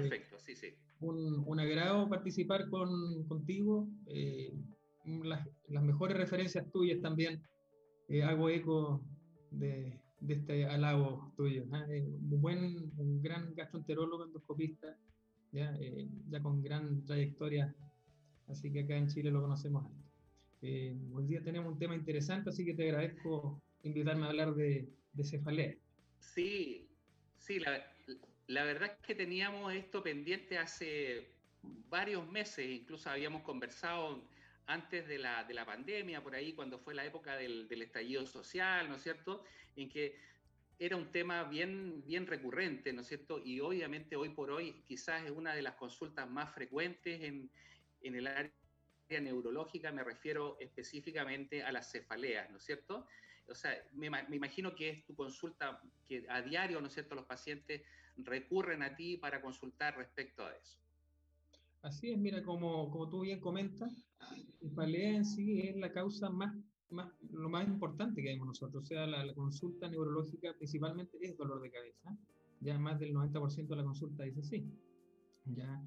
perfecto, sí, sí. Un, un agrado participar con, contigo. Eh, las, las, mejores referencias tuyas también. Eh, hago eco de, de, este halago tuyo. ¿eh? un buen, un gran gastroenterólogo, endoscopista, ya, ya con gran trayectoria. Así que acá en Chile lo conocemos hoy día tenemos un tema interesante, así que te agradezco invitarme a hablar de, de cefalea. Sí, sí, la, la verdad es que teníamos esto pendiente hace varios meses, incluso habíamos conversado antes de la, de la pandemia, por ahí cuando fue la época del, del, estallido social, ¿no es cierto? En que era un tema bien, bien recurrente, ¿no es cierto? Y obviamente hoy por hoy quizás es una de las consultas más frecuentes en, en el área neurológica, me refiero específicamente a las cefaleas, ¿no es cierto? O sea, me, me, imagino que es tu consulta que a diario, ¿no es cierto?, los pacientes recurren a ti para consultar respecto a eso. Así es, mira, como, como tú bien comentas, cefalea en sí es la causa más, más, lo más importante que en nosotros. O sea, la, la, consulta neurológica principalmente es dolor de cabeza. Ya más del 90% de la consulta dice sí. Ya,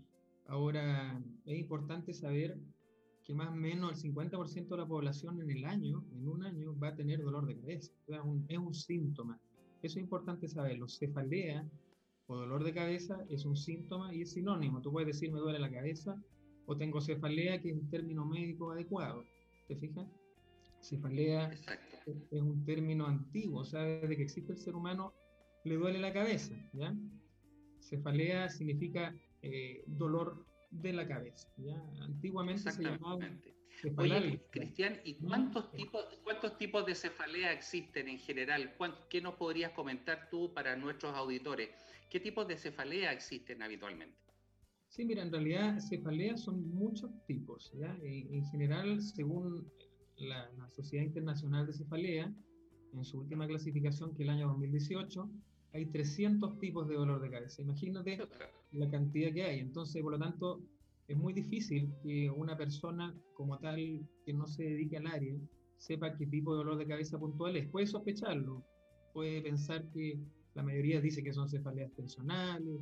ahora es importante saber que más o menos el 50% de la población en el año, en un año, va a tener dolor de cabeza. es un, es un síntoma. Eso es importante saberlo. Cefalea o dolor de cabeza es un síntoma y es sinónimo. Tú puedes decir me duele la cabeza o tengo cefalea, que es un término médico adecuado. ¿Te fijas? Cefalea es un término antiguo, o sea, desde que existe el ser humano le duele la cabeza. ¿ya? Cefalea significa eh, dolor de la cabeza. ¿ya? Antiguamente se llamaba Oye, Cristian, ¿y cuántos tipos, cuántos tipos de cefalea existen en general? ¿Qué nos podrías comentar tú para nuestros auditores? ¿Qué tipos de cefalea existen habitualmente? Sí, mira, en realidad cefalea son muchos tipos. ¿ya? En general, según la, la, Sociedad Internacional de Cefalea, en su última clasificación, que es el año 2018, hay 300 tipos de dolor de cabeza. Imagínate la cantidad que hay. Entonces, por lo tanto, es muy difícil que una persona como tal que no se dedique al área sepa qué tipo de dolor de cabeza puntual es. Puede sospecharlo, puede pensar que la mayoría dice que son cefaleas tensionales,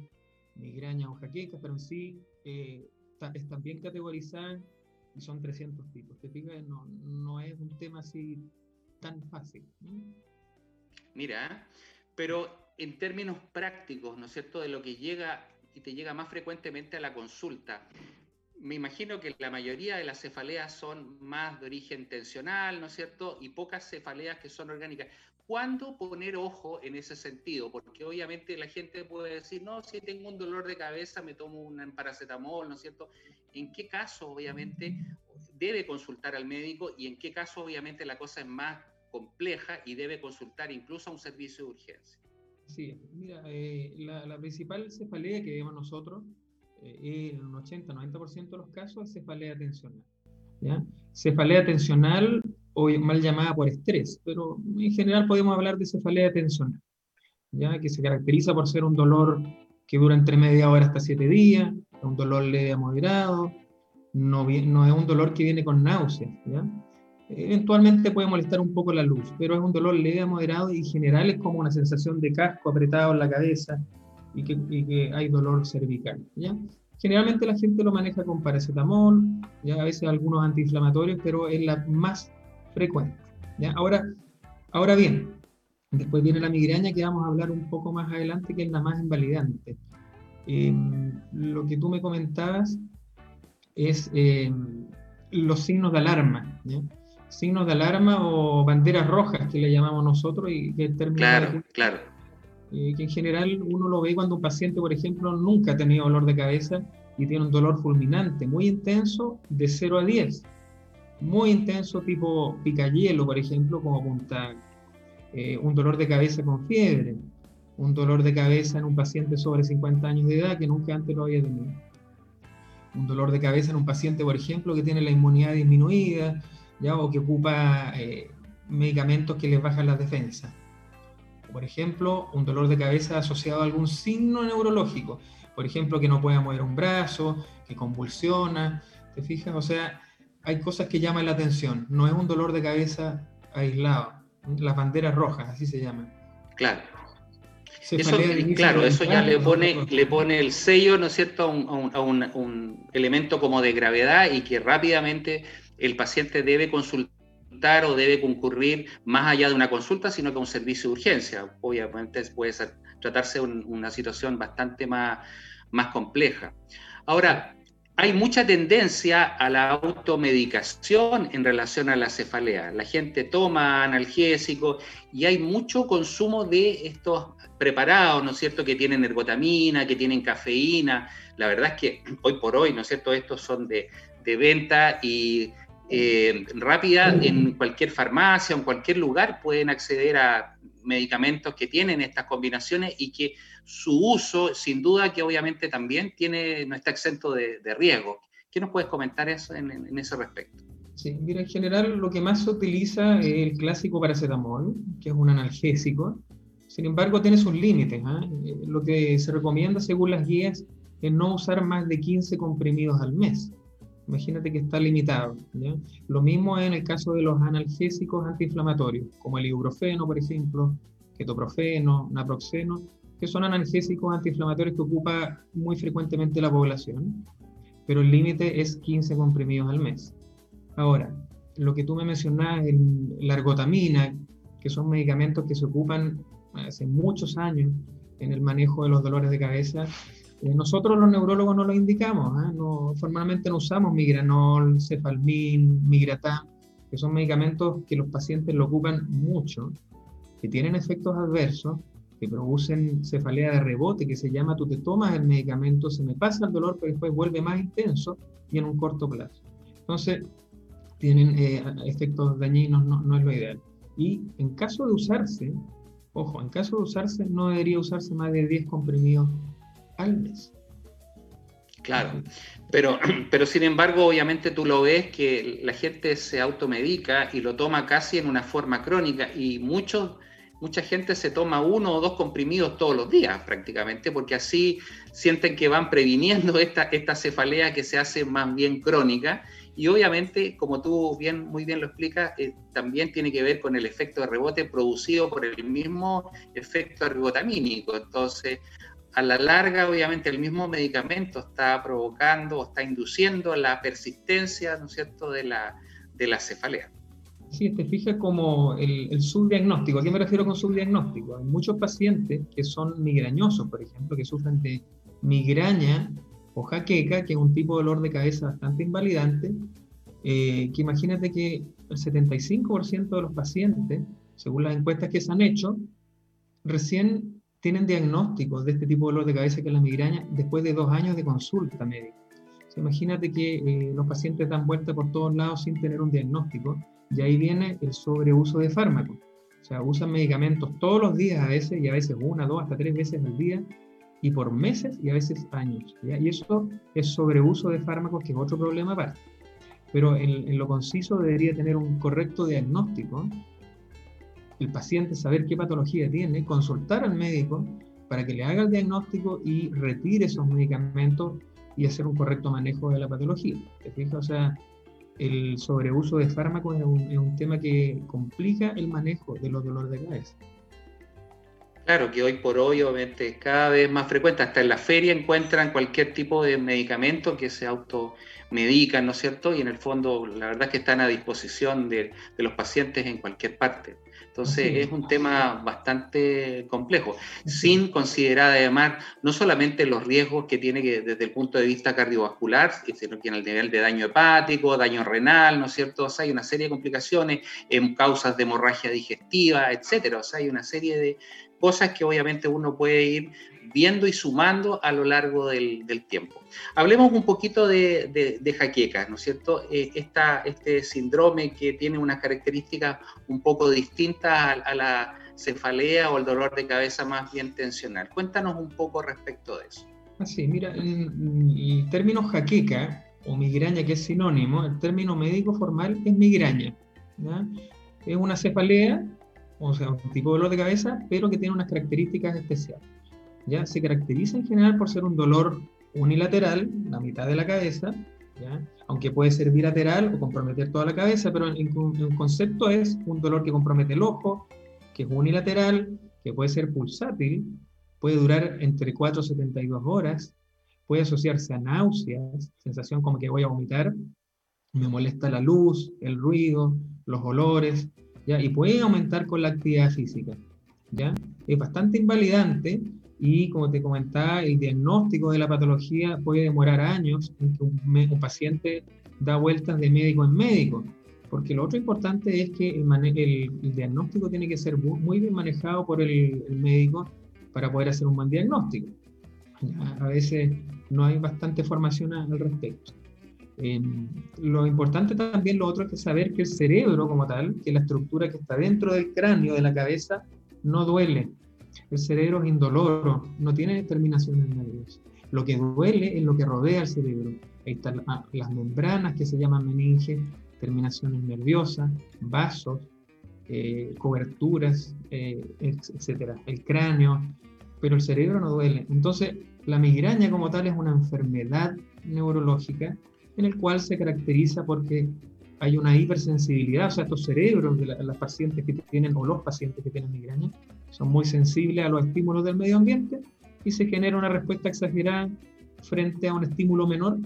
migrañas o jaquecas, pero en sí eh, están bien categorizadas y son 300 tipos. ¿Te fijas? No, no es un tema así tan fácil. Mira, pero en términos prácticos, ¿no es cierto?, de lo que llega y te llega más frecuentemente a la consulta. Me imagino que la mayoría de las cefaleas son más de origen tensional, ¿no es cierto? Y pocas cefaleas que son orgánicas. ¿Cuándo poner ojo en ese sentido? Porque obviamente la gente puede decir, no, si tengo un dolor de cabeza me tomo un paracetamol, ¿no es cierto? ¿En qué caso obviamente debe consultar al médico y en qué caso obviamente la cosa es más compleja y debe consultar incluso a un servicio de urgencia? Sí, mira, eh, la, principal cefalea que vemos nosotros, eh, en un 80-90% de los casos, es cefalea tensional. ¿ya? Cefalea tensional, o mal llamada por estrés, pero en general podemos hablar de cefalea tensional, ¿ya? que se caracteriza por ser un dolor que dura entre media hora hasta siete días, un dolor leve a moderado, no, no es un dolor que viene con náuseas, ¿ya? Eventualmente puede molestar un poco la luz, pero es un dolor leve a moderado y en general es como una sensación de casco apretado en la cabeza y que, y que hay dolor cervical. ¿ya? Generalmente la gente lo maneja con paracetamol, ya a veces algunos antiinflamatorios, pero es la más frecuente. ¿ya? Ahora, ahora bien, después viene la migraña que vamos a hablar un poco más adelante, que es la más invalidante. Eh, lo que tú me comentabas es eh, los signos de alarma. ¿ya? Signos de alarma o banderas rojas que le llamamos nosotros y que claro, claro. Eh, que en general uno lo ve cuando un paciente, por ejemplo, nunca ha tenido dolor de cabeza y tiene un dolor fulminante, muy intenso, de 0 a 10. Muy intenso, tipo picayelo, por ejemplo, como punta, eh, un dolor de cabeza con fiebre, un dolor de cabeza en un paciente sobre 50 años de edad que nunca antes lo había tenido. Un dolor de cabeza en un paciente, por ejemplo, que tiene la inmunidad disminuida, o que ocupa eh, medicamentos que les bajan las defensas. Por ejemplo, un dolor de cabeza asociado a algún signo neurológico. Por ejemplo, que no pueda mover un brazo, que convulsiona. ¿Te fijas? O sea, hay cosas que llaman la atención. No es un dolor de cabeza aislado. Las banderas rojas, así se llaman. Claro. Eso, claro, eso ya le pone, le pone el sello, ¿no es cierto?, a, un, elemento como de gravedad y que rápidamente el paciente debe consultar o debe concurrir más allá de una consulta, sino que a un servicio de urgencia. Obviamente puede tratarse de una situación bastante más, más compleja. Ahora, hay mucha tendencia a la automedicación en relación a la cefalea. La gente toma analgésicos y hay mucho consumo de estos preparados, ¿no es cierto?, que tienen ergotamina, que tienen cafeína. La verdad es que hoy por hoy, ¿no es cierto?, estos son de, venta y eh, rápida en cualquier farmacia o en cualquier lugar pueden acceder a medicamentos que tienen estas combinaciones y que su uso, sin duda que obviamente también tiene, no está exento de, riesgo. ¿Qué nos puedes comentar eso en, ese respecto? Sí, mira, en general lo que más se utiliza es el clásico paracetamol, que es un analgésico. Sin embargo, tiene sus límites. ¿ah? Eh, lo que se recomienda según las guías es no usar más de 15 comprimidos al mes. Imagínate que está limitado. Lo mismo en el caso de los analgésicos antiinflamatorios, como el ibuprofeno, por ejemplo, ketoprofeno, naproxeno, que son analgésicos antiinflamatorios que ocupa muy frecuentemente la población, pero el límite es 15 comprimidos al mes. Ahora, lo que tú me mencionabas, la ergotamina, que son medicamentos que se ocupan hace muchos años en el manejo de los dolores de cabeza, nosotros los neurólogos no lo indicamos, ¿eh? no, formalmente no usamos migranol, cefalmin, migratam, que son medicamentos que los pacientes lo ocupan mucho, que tienen efectos adversos que producen cefalea de rebote, que se llama tú te tomas el medicamento, se me pasa el dolor, pero después vuelve más intenso y en un corto plazo. Entonces, tienen eh, efectos dañinos, no, no, es lo ideal. Y en caso de usarse, ojo, en caso de usarse, no debería usarse más de 10 comprimidos Claro, pero, pero sin embargo, obviamente tú lo ves que la gente se automedica y lo toma casi en una forma crónica y muchos mucha gente se toma uno o dos comprimidos todos los días prácticamente, porque así sienten que van previniendo esta, esta cefalea que se hace más bien crónica. Y obviamente, como tú bien, muy bien lo explicas, eh, también tiene que ver con el efecto de rebote producido por el mismo efecto ergotamínico. Entonces, a la larga, obviamente, el mismo medicamento está provocando o está induciendo la persistencia, ¿no cierto?, de la, de la cefalea. Sí, te fijas como el, subdiagnóstico. ¿A qué me refiero con subdiagnóstico? Hay muchos pacientes que son migrañosos, por ejemplo, que sufren de migraña o jaqueca, que es un tipo de dolor de cabeza bastante invalidante, eh, que imagínate que el 75% de los pacientes, según las encuestas que se han hecho, recién tienen diagnósticos de este tipo de dolor de cabeza que es la migraña después de dos años de consulta médica. imagínate que eh, los pacientes dan vuelta por todos lados sin tener un diagnóstico y ahí viene el sobreuso de fármacos. O sea, usan medicamentos todos los días a veces, y a veces una, dos, hasta tres veces al día, y por meses y a veces años. Y eso es sobreuso de fármacos, que es otro problema aparte. Pero en, en, lo conciso debería tener un correcto diagnóstico, el paciente saber qué patología tiene, consultar al médico para que le haga el diagnóstico y retire esos medicamentos y hacer un correcto manejo de la patología. ¿Te fijas? O sea, el sobreuso de fármacos es un, tema que complica el manejo de los dolores de cabeza. Claro, que hoy por hoy obviamente es cada vez más frecuente. Hasta en la feria encuentran cualquier tipo de medicamento que se automedican, ¿no es cierto? Y en el fondo la verdad es que están a disposición de los pacientes en cualquier parte. Entonces es un tema bastante complejo, sin considerar además no solamente los riesgos que tiene que desde el punto de vista cardiovascular, sino que en el nivel de daño hepático, daño renal, ¿no es cierto? O sea, hay una serie de complicaciones en causas de hemorragia digestiva, etcétera. O sea, hay una serie de cosas que obviamente uno puede ir viendo y sumando a lo largo del, tiempo. Hablemos un poquito de, de, jaqueca, ¿no es cierto? Eh, este síndrome que tiene unas características un poco distintas a, la cefalea o el dolor de cabeza más bien tensional. Cuéntanos un poco respecto de eso. Así, mira, el término jaqueca o migraña, que es sinónimo, el término médico formal es migraña. Es una cefalea, o sea, un tipo de dolor de cabeza, pero que tiene unas características especiales. ¿Ya? Se caracteriza en general por ser un dolor unilateral, la mitad de la cabeza, ¿ya? aunque puede ser bilateral o comprometer toda la cabeza, pero en, concepto es un dolor que compromete el ojo, que es unilateral, que puede ser pulsátil, puede durar entre 4 y 72 horas, puede asociarse a náuseas, sensación como que voy a vomitar, me molesta la luz, el ruido, los olores, ¿ya? y puede aumentar con la actividad física. ¿ya? Es bastante invalidante y como te comentaba, el diagnóstico de la patología puede demorar años en que un, paciente da vueltas de médico en médico. Porque lo otro importante es que el, diagnóstico tiene que ser muy bien manejado por el, médico para poder hacer un buen diagnóstico. A veces no hay bastante formación al respecto. Em, lo importante también, lo otro es saber que el cerebro como tal, que la estructura que está dentro del cráneo, de la cabeza, no duele. El cerebro es indoloro, no tiene terminaciones nerviosas. Lo que duele es lo que rodea al cerebro. Ahí están las membranas que se llaman meninges, terminaciones nerviosas, vasos, eh, coberturas, eh, etcétera. El cráneo, pero el cerebro no duele. Entonces, la migraña como tal es una enfermedad neurológica en el cual se caracteriza porque hay una hipersensibilidad, o sea, estos cerebros de las pacientes que tienen o los pacientes que tienen migraña son muy sensibles a los estímulos del medio ambiente y se genera una respuesta exagerada frente a un estímulo menor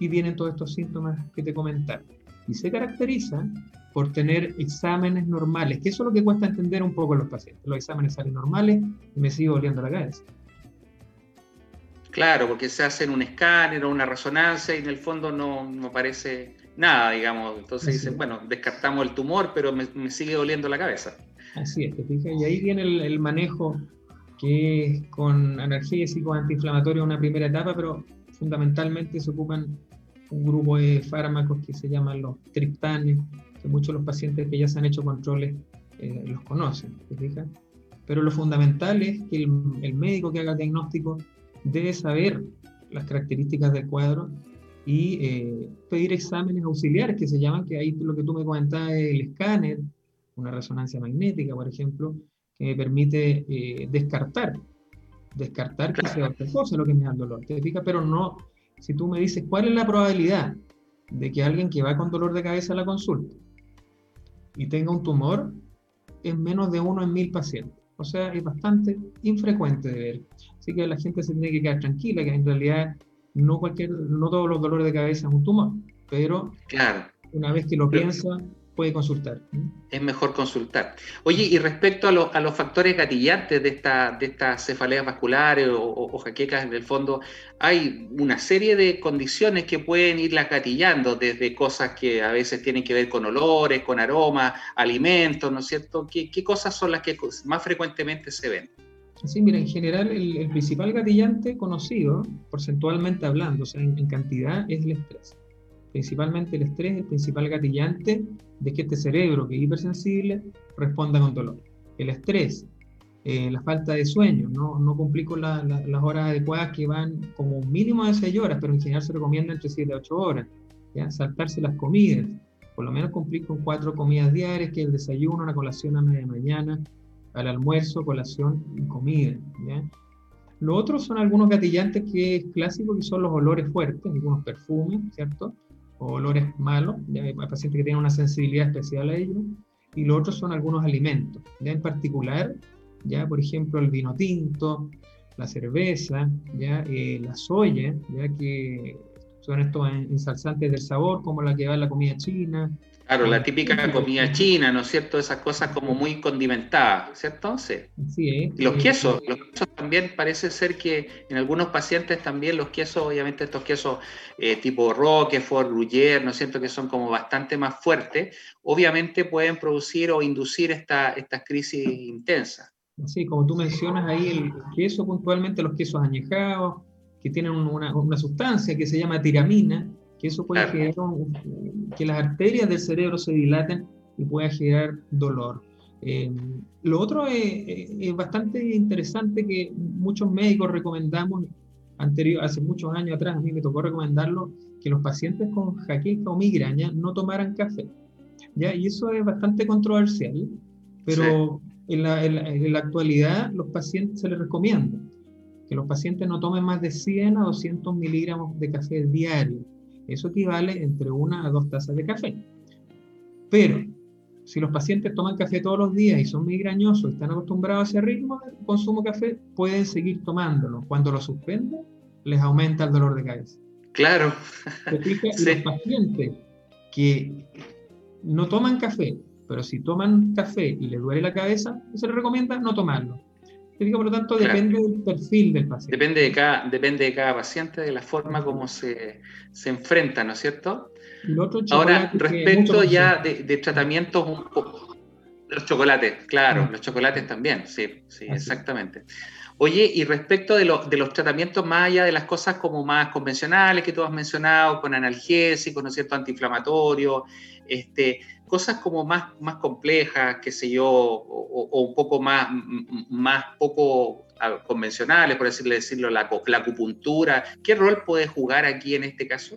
y vienen todos estos síntomas que te comentaba. Y se caracteriza por tener exámenes normales, que eso es lo que cuesta entender un poco a los pacientes. Los exámenes salen normales y me sigo oliendo la cabeza. Claro, porque se hacen un escáner o una resonancia y en el fondo no, no aparece nada, digamos. Entonces dicen, bueno, descartamos el tumor, pero me, sigue doliendo la cabeza. Así es, fijas, y ahí viene el, manejo que es con analgésicos antiinflamatorios una primera etapa, pero fundamentalmente se ocupan un grupo de fármacos que se llaman los triptanes, que muchos de los pacientes que ya se han hecho controles eh, los conocen, ¿te fijas? Pero lo fundamental es que el, médico que haga el diagnóstico debe saber las características del cuadro y eh, pedir exámenes auxiliares que se llaman, que ahí lo que tú me comentabas el escáner, una resonancia magnética, por ejemplo, que me permite eh, descartar, descartar que sea otra cosa lo que me da el dolor, ¿te fijas? Pero no, si tú me dices cuál es la probabilidad de que alguien que va con dolor de cabeza a la consulta y tenga un tumor, es menos de uno en mil pacientes. O sea, es bastante infrecuente de ver. Así que la gente se tiene que quedar tranquila, que en realidad no, cualquier, no todos los dolores de cabeza es un tumor, pero claro. una vez que lo piensa, puede consultar. Es mejor consultar. Oye, y respecto a, los factores gatillantes de, esta, de estas cefaleas vasculares o, jaquecas, en el fondo, hay una serie de condiciones que pueden irlas gatillando, desde cosas que a veces tienen que ver con olores, con aromas, alimentos, ¿no es cierto? ¿Qué, cosas son las que más frecuentemente se ven? Sí, mira, en general el, principal gatillante conocido, porcentualmente hablando, o sea, en cantidad, es el estrés principalmente el estrés es el principal gatillante de que este cerebro, que es hipersensible, responda con dolor. El estrés, eh, la falta de sueño, no, no cumplir con las horas adecuadas que van como un mínimo de 6 horas, pero en general se recomienda entre 7 a 8 horas. Saltarse las comidas, por lo menos cumplir con cuatro comidas diarias, que es el desayuno, la colación a media mañana, al almuerzo, colación y comida. ¿ya? Lo otro son algunos gatillantes que es clásico, que son los olores fuertes, algunos perfumes, ¿cierto? O olores malos, hay pacientes que tienen una sensibilidad especial a ellos, y lo otro son algunos alimentos, ya en particular, ya por ejemplo el vino tinto, la cerveza, ya eh, la soya, ya que son estos ensalzantes del sabor, como la que va en la comida china, Claro, la típica comida china, ¿no es cierto? Esas cosas como muy condimentadas, ¿cierto? Sí. sí los quesos, los quesos también parece ser que en algunos pacientes también los quesos, obviamente estos quesos eh, tipo Roquefort, Gruyère, ¿no es cierto? Que son como bastante más fuertes, obviamente pueden producir o inducir esta, estas crisis intensas. Sí, como tú mencionas ahí, el queso puntualmente, los quesos añejados, que tienen una, una sustancia que se llama tiramina, que eso puede generar que las arterias del cerebro se dilaten y pueda generar dolor. Eh, lo otro es, bastante interesante que muchos médicos recomendamos, anterior, hace muchos años atrás, a mí me tocó recomendarlo, que los pacientes con jaqueca o migraña no tomaran café. ¿ya? Y eso es bastante controversial, pero en, la, en, la, actualidad los pacientes se les recomienda que los pacientes no tomen más de 100 a 200 miligramos de café diario eso equivale entre una a dos tazas de café. Pero si los pacientes toman café todos los días y son migrañosos y están acostumbrados a ese ritmo de consumo de café, pueden seguir tomándolo. Cuando lo suspenden, les aumenta el dolor de cabeza. Claro. los pacientes que no toman café, pero si toman café y les duele la cabeza, se les recomienda no tomarlo. Por lo tanto, depende del perfil del paciente. Depende de cada, depende de cada paciente, de la forma como se, se enfrenta, ¿no es cierto? Ahora, respecto ya de, de, tratamientos un poco... Los chocolates, claro, ah. los chocolates también, sí, sí, exactamente. Oye, y respecto de, de, los tratamientos más allá de las cosas como más convencionales que tú has mencionado, con analgésicos, ¿no es cierto?, antiinflamatorios, este, cosas como más, más complejas, qué sé yo, o, un poco más, más poco ah, convencionales, por decirle, decirlo, la, la acupuntura, ¿qué rol puede jugar aquí en este caso?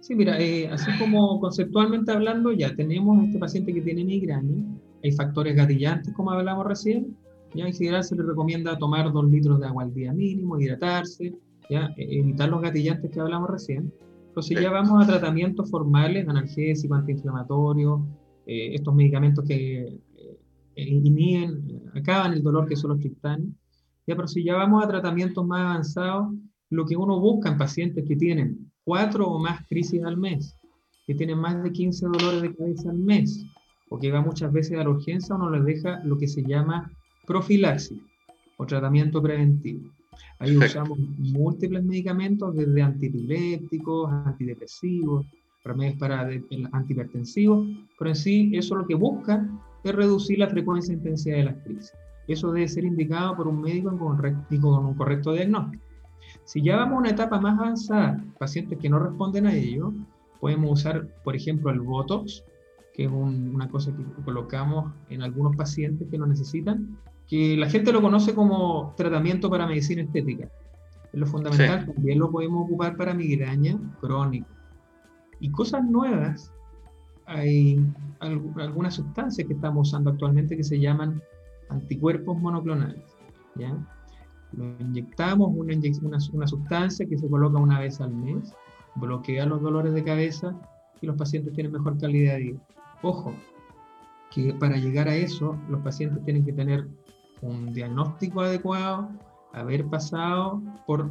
Sí, mira, eh, así como conceptualmente hablando, ya tenemos a este paciente que tiene migraña, hay factores gatillantes, como hablamos recién, ya en general se le recomienda tomar dos litros de agua al día mínimo, hidratarse, ya e, evitar los gatillantes que hablamos recién, si ya vamos a tratamientos formales, analgésicos, antiinflamatorios, eh, estos medicamentos que eh, inhiben, acaban el dolor, que son los triptanes, ya, pero si ya vamos a tratamientos más avanzados, lo que uno busca en pacientes que tienen cuatro o más crisis al mes, que tienen más de 15 dolores de cabeza al mes, o que va muchas veces a la urgencia, uno les deja lo que se llama profilaxis o tratamiento preventivo. Ahí usamos múltiples medicamentos, desde antipilépticos, antidepresivos, remedios para antihipertensivos, pero en sí eso lo que busca es reducir la frecuencia e intensidad de las crisis. Eso debe ser indicado por un médico con un correcto diagnóstico. Si ya vamos a una etapa más avanzada, pacientes que no responden a ello, podemos usar, por ejemplo, el Botox, que es una cosa que colocamos en algunos pacientes que lo necesitan, que la gente lo conoce como tratamiento para medicina estética. Es lo fundamental, también lo podemos ocupar para migraña crónica. Y cosas nuevas, hay algunas sustancias que estamos usando actualmente que se llaman anticuerpos monoclonales. ¿ya? Lo inyectamos una, una, una sustancia que se coloca una vez al mes, bloquea los dolores de cabeza y los pacientes tienen mejor calidad de vida. Ojo, que para llegar a eso, los pacientes tienen que tener un diagnóstico adecuado, haber pasado por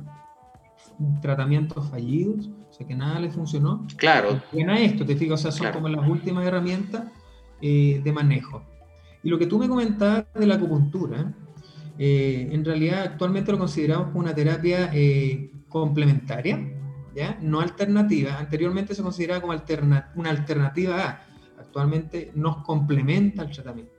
tratamientos fallidos, o sea que nada les funcionó. Claro. a esto, te fijo, o sea, son como las últimas herramientas eh, de manejo. Y lo que tú me comentabas de la acupuntura, eh, en realidad actualmente lo consideramos como una terapia eh, complementaria, ¿ya? no alternativa. Anteriormente se consideraba como una alternativa a, actualmente nos complementa el tratamiento.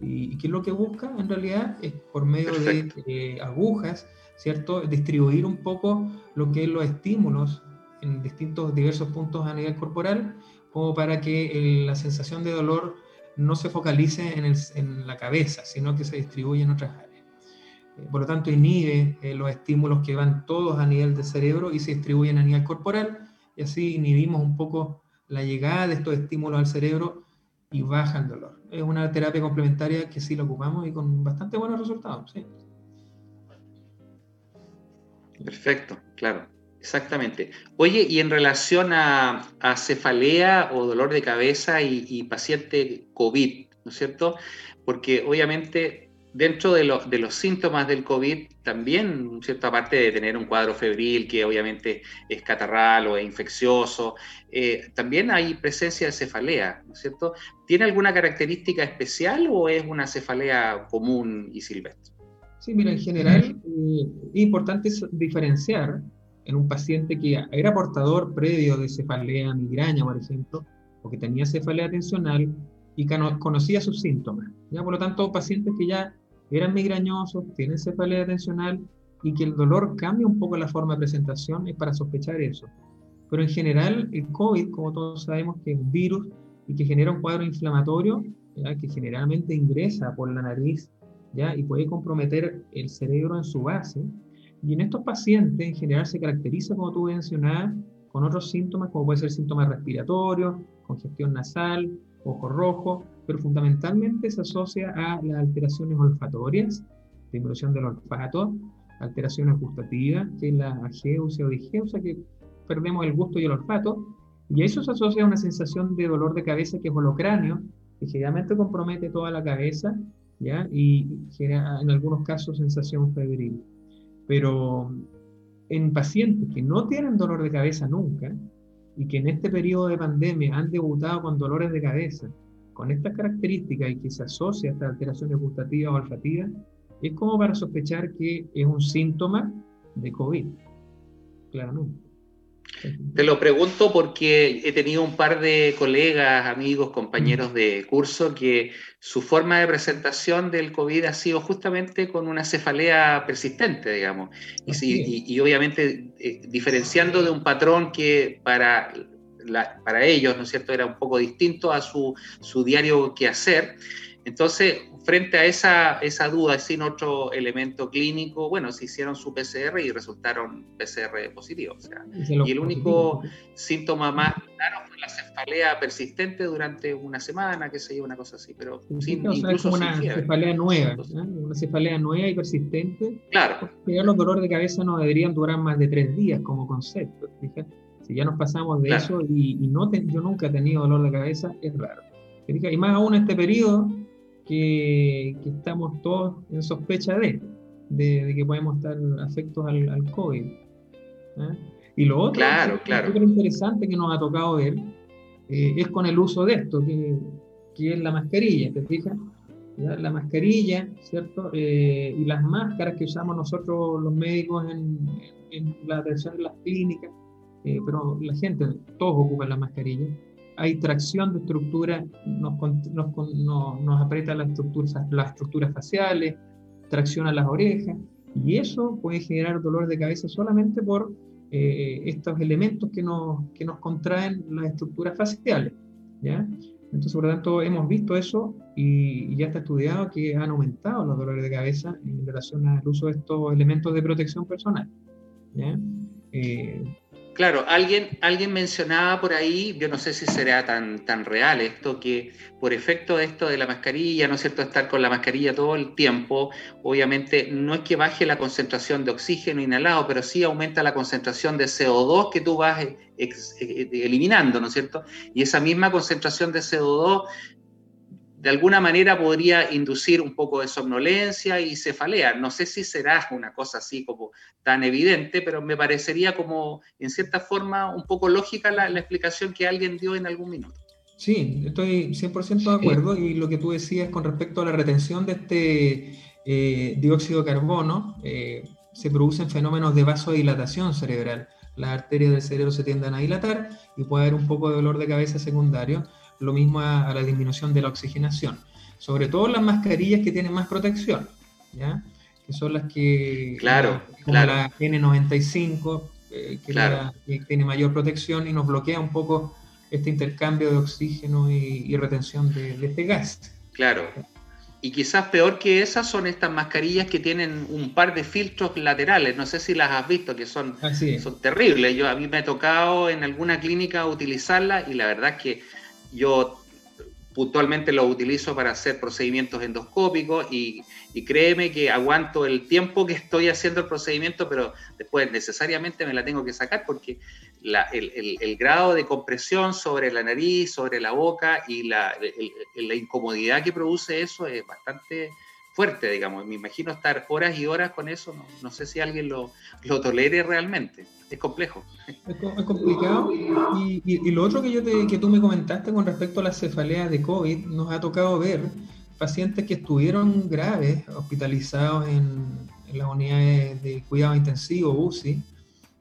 ¿Y qué es lo que busca? En realidad es por medio de eh, agujas, ¿cierto? Distribuir un poco lo que es los estímulos en distintos, diversos puntos a nivel corporal, como para que la sensación de dolor no se focalice en, el, en, la cabeza, sino que se distribuye en otras áreas. Eh, por lo tanto, inhibe eh, los estímulos que van todos a nivel del cerebro y se distribuyen a nivel corporal, y así inhibimos un poco la llegada de estos estímulos al cerebro y baja el dolor. Es una terapia complementaria que sí la ocupamos y con bastante buenos resultados. ¿sí? Perfecto, claro, exactamente. Oye, y en relación a, cefalea o dolor de cabeza y, y paciente COVID, ¿no es cierto? Porque obviamente dentro de, los síntomas del COVID, también, cierta parte de tener un cuadro febril que obviamente es catarral o es infeccioso, eh, también hay presencia de cefalea, ¿no es cierto? ¿Tiene alguna característica especial o es una cefalea común y silvestre? Sí, mira, en general eh, es importante diferenciar en un paciente que era portador previo de cefalea migraña, por ejemplo, o que tenía cefalea tensional, y conocía sus síntomas. ¿ya? Por lo tanto, pacientes que ya eran migrañosos, tienen cefalea tensional y que el dolor cambia un poco la forma de presentación, es para sospechar eso. Pero en general, el COVID, como todos sabemos, que es un virus y que genera un cuadro inflamatorio, que generalmente ingresa por la nariz ¿ya? y puede comprometer el cerebro en su base. Y en estos pacientes, en general, se caracteriza, como tú mencionabas, con otros síntomas, como puede ser síntomas respiratorios, congestión nasal, ojo rojo, pero fundamentalmente se asocia a las alteraciones olfatorias, disminución del olfato, alteraciones gustativas, que es la ageusia o digeusia, que perdemos el gusto y el olfato, y eso se asocia a una sensación de dolor de cabeza que es holocráneo, que generalmente compromete toda la cabeza, ¿ya? Y genera en algunos casos sensación febril. Pero en pacientes que no tienen dolor de cabeza nunca y que en este periodo de pandemia han debutado con dolores de cabeza, con estas características y que se asocia a estas alteraciones gustativas o olfativas, es como para sospechar que es un síntoma de COVID. Claramente. Te lo pregunto porque he tenido un par de colegas, amigos, compañeros de curso que su forma de presentación del COVID ha sido justamente con una cefalea persistente, digamos, y, obviamente eh, diferenciando de un patrón que para, para ellos, ¿no es cierto?, era un poco distinto a su, su diario quehacer. Entonces, frente a esa, esa duda, sin otro elemento clínico, bueno, se hicieron su PCR y resultaron PCR positivos. y el único síntoma más claro fue la cefalea persistente durante una semana, que se yo, una cosa así, pero sin, incluso una cefalea nueva, una cefalea nueva y persistente. Claro. los dolores de cabeza no deberían durar más de tres días como concepto. Si ya nos pasamos de eso y, no yo nunca he tenido dolor de cabeza, es raro. Y más aún en este periodo, que, estamos todos en sospecha de, de, que podemos estar afectos al, al COVID. ¿eh? Y lo otro, claro, claro. interesante que nos ha tocado ver eh, es con el uso de esto, que, que es la mascarilla, ¿te fijas? La, mascarilla, ¿cierto? Eh, y las máscaras que usamos nosotros los médicos en, en la atención de las clínicas, pero la gente, todos ocupan la mascarilla hay tracción de estructura, nos, nos, nos, aprieta las estructuras, las estructuras faciales, tracciona las orejas, y eso puede generar dolor de cabeza solamente por eh, estos elementos que nos, que nos contraen las estructuras faciales. ¿ya? Entonces, por lo tanto, hemos visto eso y, ya está estudiado que han aumentado los dolores de cabeza en relación al uso de estos elementos de protección personal. ¿ya? Eh, Claro, alguien, alguien mencionaba por ahí, yo no sé si será tan, tan real esto, que por efecto de esto de la mascarilla, ¿no es cierto?, estar con la mascarilla todo el tiempo, obviamente no es que baje la concentración de oxígeno inhalado, pero sí aumenta la concentración de CO2 que tú vas eh, eh, eliminando, ¿no es cierto? Y esa misma concentración de CO2 de alguna manera podría inducir un poco de somnolencia y cefalea. No sé si será una cosa así como tan evidente, pero me parecería como, en cierta forma, un poco lógica la, explicación que alguien dio en algún minuto. Sí, estoy 100% de acuerdo y lo que tú decías con respecto a la retención de este eh, dióxido de carbono, eh, se producen fenómenos de vasodilatación cerebral. Las arterias del cerebro se tienden a dilatar y puede haber un poco de dolor de cabeza secundario lo mismo a, la disminución de la oxigenación. Sobre todo las mascarillas que tienen más protección, ¿ya? que son las que... Claro, como la N95, eh, que, tiene mayor protección y nos bloquea un poco este intercambio de oxígeno y, retención de, este gas. Claro. Y quizás peor que esas son estas mascarillas que tienen un par de filtros laterales. No sé si las has visto, que son, son terribles. Yo a mí me ha tocado en alguna clínica utilizarlas y la verdad es que yo puntualmente lo utilizo para hacer procedimientos endoscópicos y, créeme que aguanto el tiempo que estoy haciendo el procedimiento, pero después necesariamente me la tengo que sacar porque el, grado de compresión sobre la nariz, sobre la boca y la, la incomodidad que produce eso es bastante fuerte, digamos. Me imagino estar horas y horas con eso, no, sé si alguien lo, lo, tolere realmente. Es complejo. Es, complicado. Y, lo otro que, yo que tú me comentaste con respecto a las cefaleas de COVID, nos ha tocado ver pacientes que estuvieron graves, hospitalizados en, en las unidades de cuidado intensivo, UCI,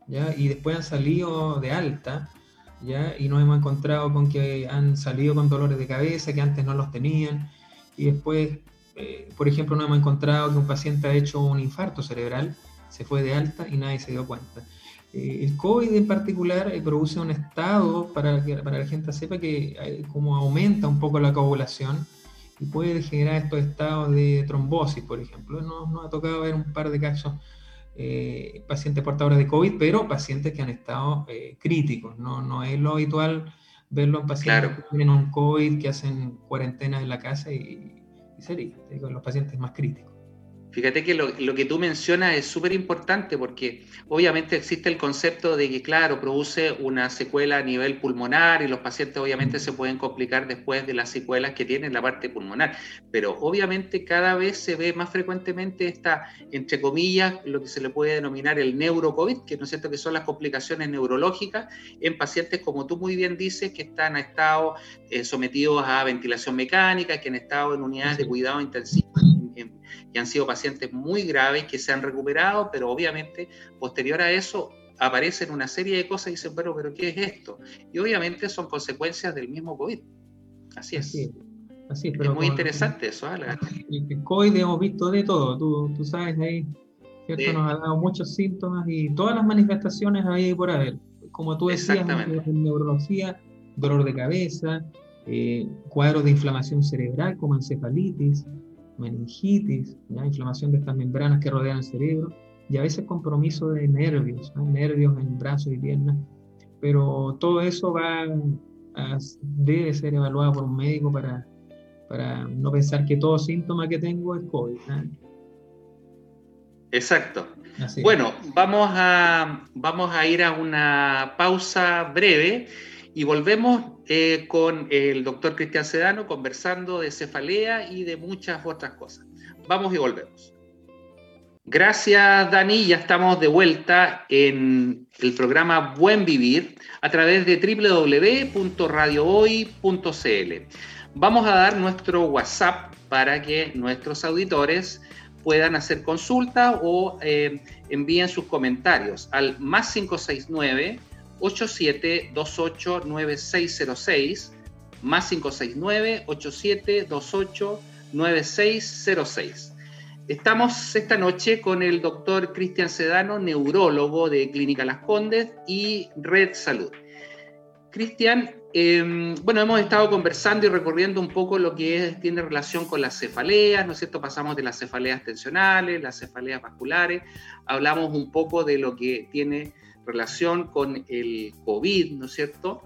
¿ya? y después han salido de alta. ¿Ya? y nos hemos encontrado con que han salido con dolores de cabeza que antes no los tenían y después eh, por ejemplo, no hemos encontrado que un paciente ha hecho un infarto cerebral, se fue de alta y nadie se dio cuenta. Eh, el COVID en particular eh, produce un estado, para que para la gente sepa, que como aumenta un poco la coagulación y puede generar estos estados de trombosis, por ejemplo. Nos, ha tocado ver un par de casos pacientes portadores de COVID, pero pacientes que han estado críticos. No, no es lo habitual verlo en pacientes que tienen un COVID, que hacen cuarentena en la casa y, y sería, digo, los pacientes más críticos. Fíjate que lo, que tú mencionas es súper importante porque obviamente existe el concepto de que, claro, produce una secuela a nivel pulmonar y los pacientes obviamente se pueden complicar después de las secuelas que tienen la parte pulmonar, pero obviamente cada vez se ve más frecuentemente esta, entre comillas, lo que se le puede denominar el neurocovid, que no es cierto que son las complicaciones neurológicas en pacientes, como tú muy bien dices, que están a estado eh, sometidos a ventilación mecánica, que han estado en unidades de cuidado intensivo y han sido pacientes muy graves que se han recuperado, pero obviamente posterior a eso aparecen una serie de cosas y dicen, bueno, pero ¿qué es esto? Y obviamente son consecuencias del mismo COVID. Así es. Así, es, muy interesante eso. ¿eh? El COVID hemos visto de todo, tú, tú sabes, ahí ¿cierto? nos ha dado muchos síntomas y todas las manifestaciones ahí por haber. Como tú decías, neurología, dolor de cabeza, eh, cuadros de inflamación cerebral como encefalitis, meningitis, ¿ya? inflamación de estas membranas que rodean el cerebro, y a veces compromiso de nervios, nervios en brazos y piernas, pero todo eso va a, debe ser evaluado por un médico para, para no pensar que todo síntoma que tengo es COVID. Exacto. bueno, vamos a, vamos a ir a una pausa breve y volvemos eh, con el doctor Cristian Sedano conversando de cefalea y de muchas otras cosas. Vamos y volvemos. Gracias, Dani. Ya estamos de vuelta en el programa Buen Vivir a través de www.radiohoy.cl. Vamos a dar nuestro WhatsApp para que nuestros auditores puedan hacer consultas o eh, envíen sus comentarios al más 569 87289606 más 569 8728 9606. Estamos esta noche con el doctor Cristian Sedano, neurólogo de Clínica Las Condes y Red Salud. Cristian, em, bueno, hemos estado conversando y recorriendo un poco lo que tiene relación con las cefaleas, ¿no es cierto? Pasamos de las cefaleas tensionales, las cefaleas vasculares, hablamos un poco de lo que tiene relación con el COVID, ¿no es cierto?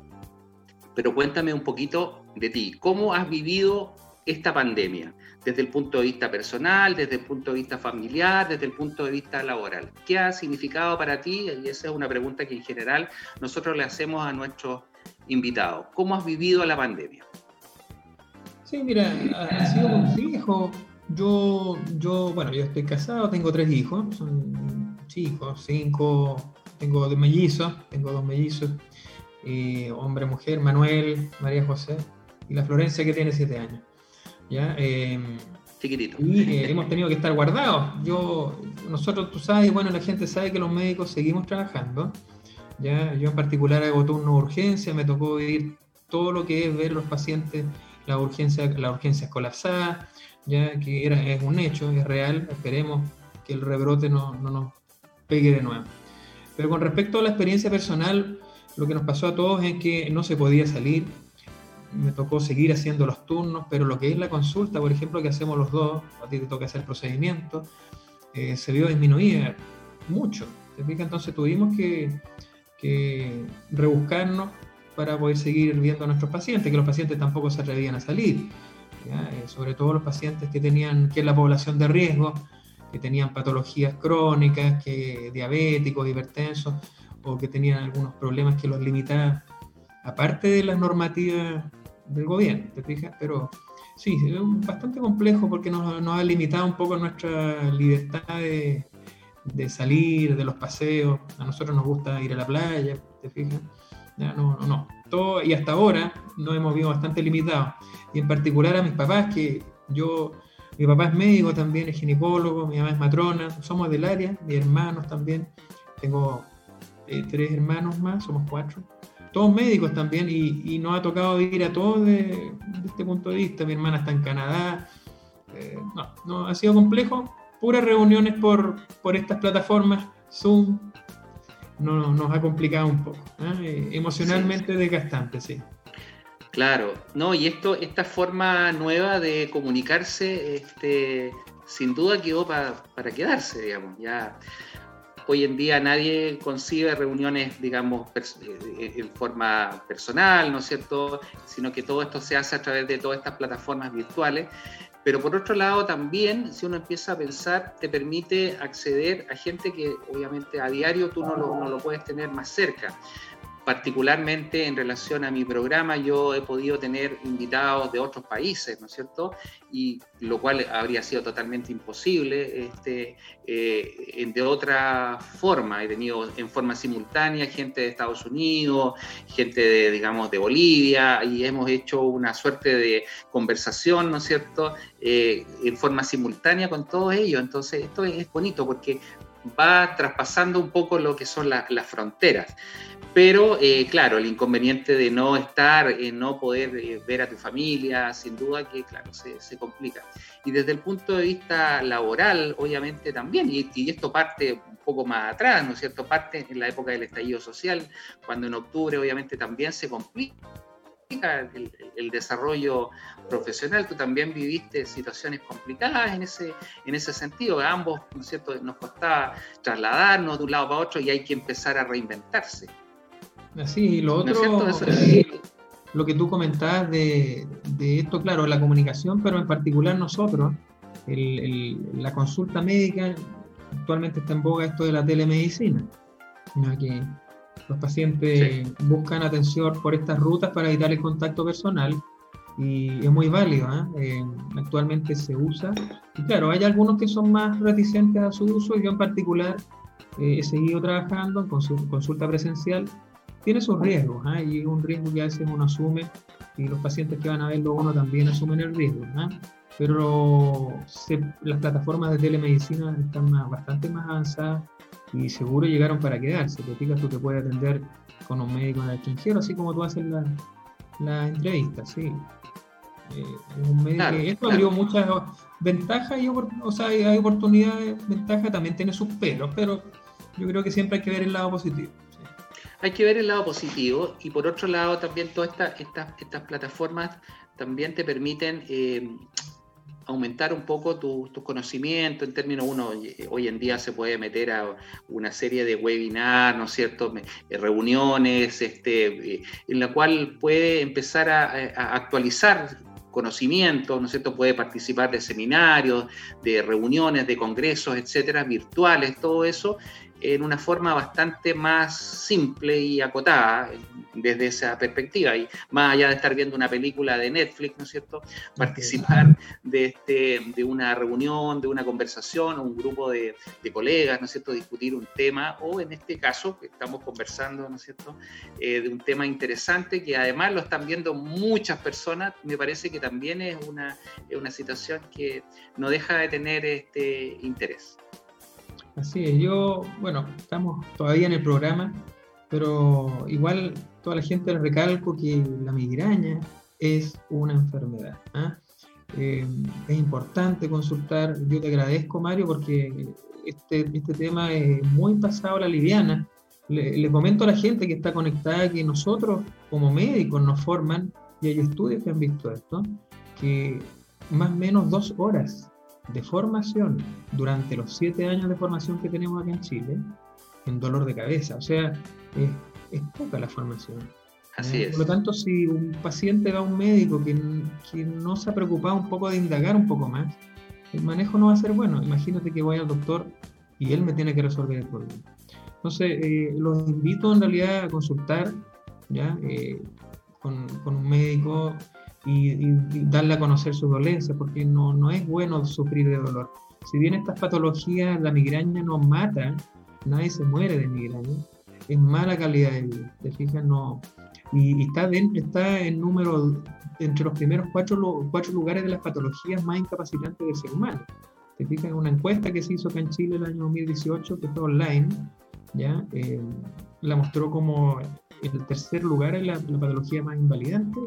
Pero cuéntame un poquito de ti. ¿Cómo has vivido esta pandemia? Desde el punto de vista personal, desde el punto de vista familiar, desde el punto de vista laboral. ¿Qué ha significado para ti? Y esa es una pregunta que en general nosotros le hacemos a nuestros invitados. ¿Cómo has vivido la pandemia? Sí, mira, ha sido complejo. Yo, yo, bueno, yo estoy casado, tengo tres hijos, son chicos, cinco, tengo dos mellizos, tengo dos mellizos, hombre, mujer, Manuel, María José y la Florencia que tiene siete años. ¿ya? Em, Chiquitito. Y eh, hemos tenido que estar guardados. Yo, nosotros, tú sabes, bueno, la gente sabe que los médicos seguimos trabajando. ¿ya? Yo en particular hago turno de urgencia, me tocó ir todo lo que es ver los pacientes, la urgencia, la urgencia colapsada, ya que era, es un hecho, es real, esperemos que el rebrote no, no nos pegue de nuevo. Pero con respecto a la experiencia personal, lo que nos pasó a todos es que no se podía salir, me tocó seguir haciendo los turnos, pero lo que es la consulta, por ejemplo, que hacemos los dos, a ti te toca hacer el procedimiento, eh, se vio disminuida mucho. Entonces tuvimos que, rebuscarnos para poder seguir viendo a nuestros pacientes, que los pacientes tampoco se atrevían a salir, eh, sobre todo los pacientes que tenían, que es la población de riesgo, que tenían patologías crónicas, que diabéticos, hipertensos, o que tenían algunos problemas que los limitaban, aparte de las normativas del gobierno, ¿te fijas? Pero sí, es bastante complejo porque nos, ha limitado un poco nuestra libertad de, de, salir, de los paseos. A nosotros nos gusta ir a la playa, ¿te fijas? no, no, no. Todo, y hasta ahora nos hemos visto bastante limitados. Y en particular a mis papás, que yo mi papá es médico también, es ginecólogo, mi mamá es matrona, somos del área, mis hermanos también. Tengo eh, tres hermanos más, somos cuatro. Todos médicos también y, nos ha tocado ir a todos de, este punto de vista. Mi hermana está en Canadá. Eh, no, no, ha sido complejo. Puras reuniones por, por estas plataformas, Zoom, no, nos ha complicado un poco. ¿eh? emocionalmente desgastante, sí. Claro, no, y esto, esta forma nueva de comunicarse, este, sin duda quedó para quedarse, digamos. Ya hoy en día nadie concibe reuniones, digamos, eh, en forma personal, ¿no es cierto? Sino que todo esto se hace a través de todas estas plataformas virtuales. Pero por otro lado también, si uno empieza a pensar, te permite acceder a gente que obviamente a diario tú no lo, no lo puedes tener más cerca particularmente en relación a mi programa, yo he podido tener invitados de otros países, ¿no es cierto? Y lo cual habría sido totalmente imposible este, eh, de otra forma. He tenido en forma simultánea gente de Estados Unidos, gente de, digamos, de Bolivia, y hemos hecho una suerte de conversación, ¿no es cierto?, eh, en forma simultánea con todos ellos. Entonces, esto es bonito porque va traspasando un poco lo que son las fronteras. Pero eh, claro, el inconveniente de no estar, eh, no poder eh, ver a tu familia, sin duda que, claro, se, complica. Y desde el punto de vista laboral, obviamente también, y, esto parte un poco más atrás, ¿no es cierto? Parte en la época del estallido social, cuando en octubre obviamente también se complica el, desarrollo profesional. Tú también viviste situaciones complicadas en ese, en ese sentido. Ambos, ¿no es cierto?, nos costaba trasladarnos de un lado para otro y hay que empezar a reinventarse. Así, y lo otro, lo que tú comentabas de, esto, claro, la comunicación, pero en particular nosotros, la consulta médica, actualmente está en boga esto de la telemedicina, que los pacientes buscan atención por estas rutas para evitar el contacto personal y es muy válido, ¿eh? Eh, actualmente se usa. Y claro, hay algunos que son más reticentes a su uso, yo en particular eh, he seguido trabajando en consulta presencial tiene sus riesgos, ¿ah? y un riesgo que a veces uno asume, y los pacientes que van a verlo uno también asumen el riesgo, ¿ah? pero las plataformas de telemedicina están bastante más avanzadas y seguro llegaron para quedarse. Te fijas, tú te puedes atender con un médico en el extranjero, así como tú haces la, la entrevista, sí. Eh, un médico, esto abrió muchas ventajas y o sea, hay oportunidades, ventajas, también tiene sus pelos, pero yo creo que siempre hay que ver el lado positivo hay que ver el lado positivo y por otro lado también todas estas, estas, plataformas también te permiten eh, aumentar un poco tu, conocimiento en términos, uno eh, hoy en día se puede meter a una serie de webinars, ¿no es cierto?, eh, reuniones, este, en la cual puede empezar a, a actualizar conocimiento, ¿no es cierto? Puede participar de seminarios, de reuniones, de congresos, etcétera, virtuales, todo eso, en una forma bastante más simple y acotada desde esa perspectiva. Y más allá de estar viendo una película de Netflix, ¿no es cierto? Participar de, este, de una reunión, de una conversación, un grupo de, colegas, ¿no es cierto? Discutir un tema, o en este caso, que estamos conversando, ¿no es cierto? Eh, de un tema interesante que además lo están viendo muchas personas, me parece que también es una, es una situación que no deja de tener este interés. Así es, yo, bueno, estamos todavía en el programa, pero igual toda la gente le recalco que la migraña es una enfermedad. ¿ah? Eh, es importante consultar. Yo te agradezco, Mario, porque este, este tema es muy pasado a la liviana. Le, le, comento a la gente que está conectada que nosotros como médicos nos forman, y hay estudios que han visto esto, que más o menos dos horas de formación durante los siete años de formación que tenemos aquí en Chile en dolor de cabeza. O sea, es, poca la formación. Así es. Por lo tanto, si un paciente va a un médico que, que, no se ha preocupado un poco de indagar un poco más, el manejo no va a ser bueno. Imagínate que voy al doctor y él me tiene que resolver el problema. Entonces, eh, los invito en realidad a consultar ¿ya? Eh, con, con, un médico y, darle a conocer su dolencia, porque no, no es bueno sufrir de dolor. Si bien estas patologías, la migraña nos mata, nadie se muere de migraña, es mala calidad de vida, ¿te fijas? No, y, está, dentro, está en número, entre los primeros cuatro, cuatro lugares de las patologías más incapacitantes del ser humano. Te fijas en una encuesta que se hizo acá en Chile el año 2018, que fue online, ¿ya? Eh, la mostró como el tercer lugar en la, la patología más invalidante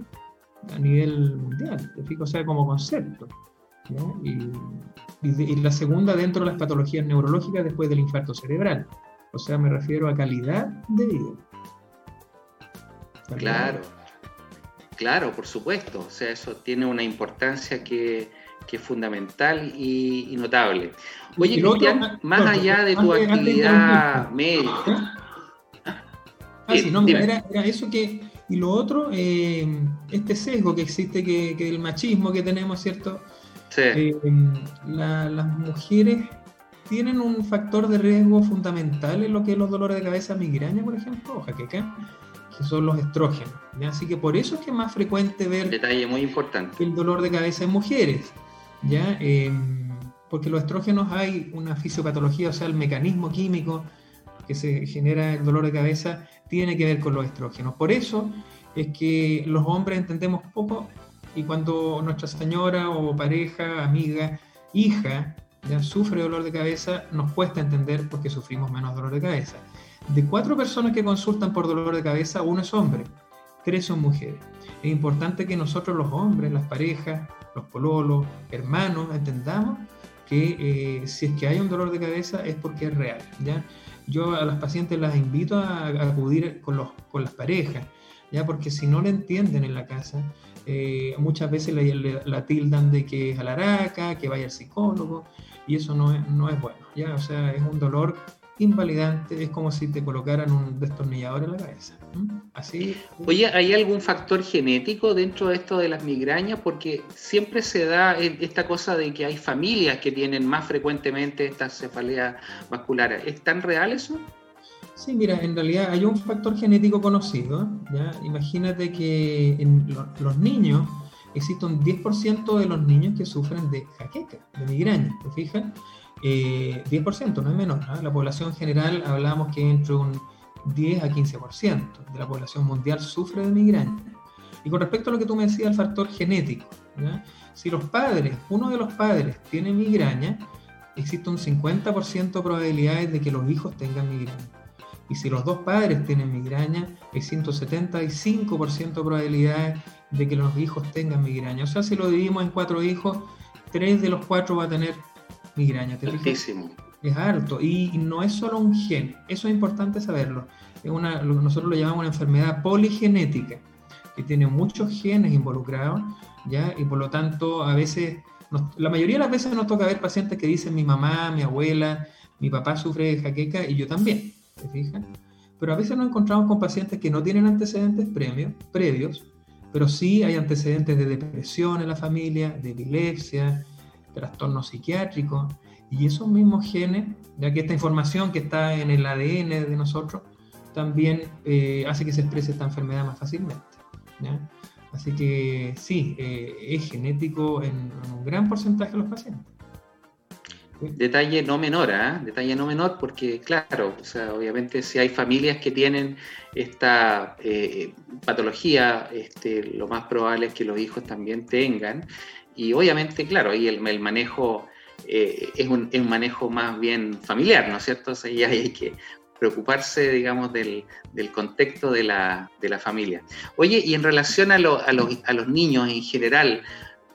a nivel mundial, te fijo, o sea, como concepto. Y, y, la segunda dentro de las patologías neurológicas después del infarto cerebral. O sea, me refiero a calidad de vida. Claro, claro, por supuesto. O sea, eso tiene una importancia que, que es fundamental y, notable. Oye, Cristian, más allá de tu actividad médica. Ah, sí, no, era, era, eso que y lo otro, eh, este sesgo que existe, que, que, el machismo que tenemos, ¿cierto? Em, las mujeres tienen un factor de riesgo fundamental en lo que es los dolores de cabeza migraña, por ejemplo, o jaqueca, que son los estrógenos. Así que por eso es que es más frecuente ver Detalle muy importante. el dolor de cabeza en mujeres. ¿ya? Em, porque los estrógenos hay una fisiopatología, o sea, el mecanismo químico que se genera el dolor de cabeza tiene que ver con los estrógenos. Por eso es que los hombres entendemos poco y cuando nuestra señora o pareja, amiga, hija, ya sufre dolor de cabeza, nos cuesta entender por qué sufrimos menos dolor de cabeza. De cuatro personas que consultan por dolor de cabeza, uno es hombre, tres son mujeres. Es importante que nosotros los hombres, las parejas, los pololos, hermanos, entendamos que eh, si es que hay un dolor de cabeza es porque es real. ¿ya? Yo a las pacientes las invito a, acudir con, los, con las parejas, ¿ya? porque si no le entienden en la casa, eh, muchas veces la, tildan de que es alaraca, que vaya al psicólogo, y eso no es, no es bueno, ¿ya? O sea, es un dolor invalidante, es como si te colocaran un destornillador en la cabeza. Así. Oye, ¿hay algún factor genético dentro de esto de las migrañas? Porque siempre se da esta cosa de que hay familias que tienen más frecuentemente esta cefalea vascular. ¿Es tan real eso? Sí, mira, en realidad hay un factor genético conocido. ¿ya? Imagínate que en los niños existe un 10% de los niños que sufren de jaqueca, de migraña, ¿te fijas? 10% eh, no es menor. La población general hablamos que entre un 10 a 15% de la población mundial sufre de migraña. Y con respecto a lo que tú me decías, el factor genético, si los padres, uno de los padres tiene migraña, existe un 50% de probabilidades de que los hijos tengan migraña. Y si los dos padres tienen migraña, hay 175% de probabilidades de que los hijos tengan migraña. O sea, si lo dividimos en cuatro hijos, tres de los cuatro va a tener migraña. ¿te Es harto. Y, no es solo un gen, eso es importante saberlo. Es una, nosotros lo llamamos una enfermedad poligenética, que tiene muchos genes involucrados, ¿ya? Y por lo tanto, a veces, la mayoría de las veces nos toca ver pacientes que dicen mi mamá, mi abuela, mi papá sufre de jaqueca y yo también, ¿te fijas? Pero a veces nos encontramos con pacientes que no tienen antecedentes previos, previos pero sí hay antecedentes de depresión en la familia, de epilepsia, trastornos psiquiátricos, y esos mismos genes, ya que esta información que está en el ADN de nosotros, también eh, hace que se exprese esta enfermedad más fácilmente. Así que sí, eh, es genético en, un gran porcentaje de los pacientes. Detalle no menor, ¿eh? detalle no menor, porque claro, o sea, obviamente si hay familias que tienen esta eh, patología, este, lo más probable es que los hijos también tengan. Y obviamente, claro, ahí el, manejo eh, es, un, manejo más bien familiar, ¿no es cierto? O sea, ya hay que preocuparse, digamos, del, contexto de la, familia. Oye, y en relación a, a, los, niños en general,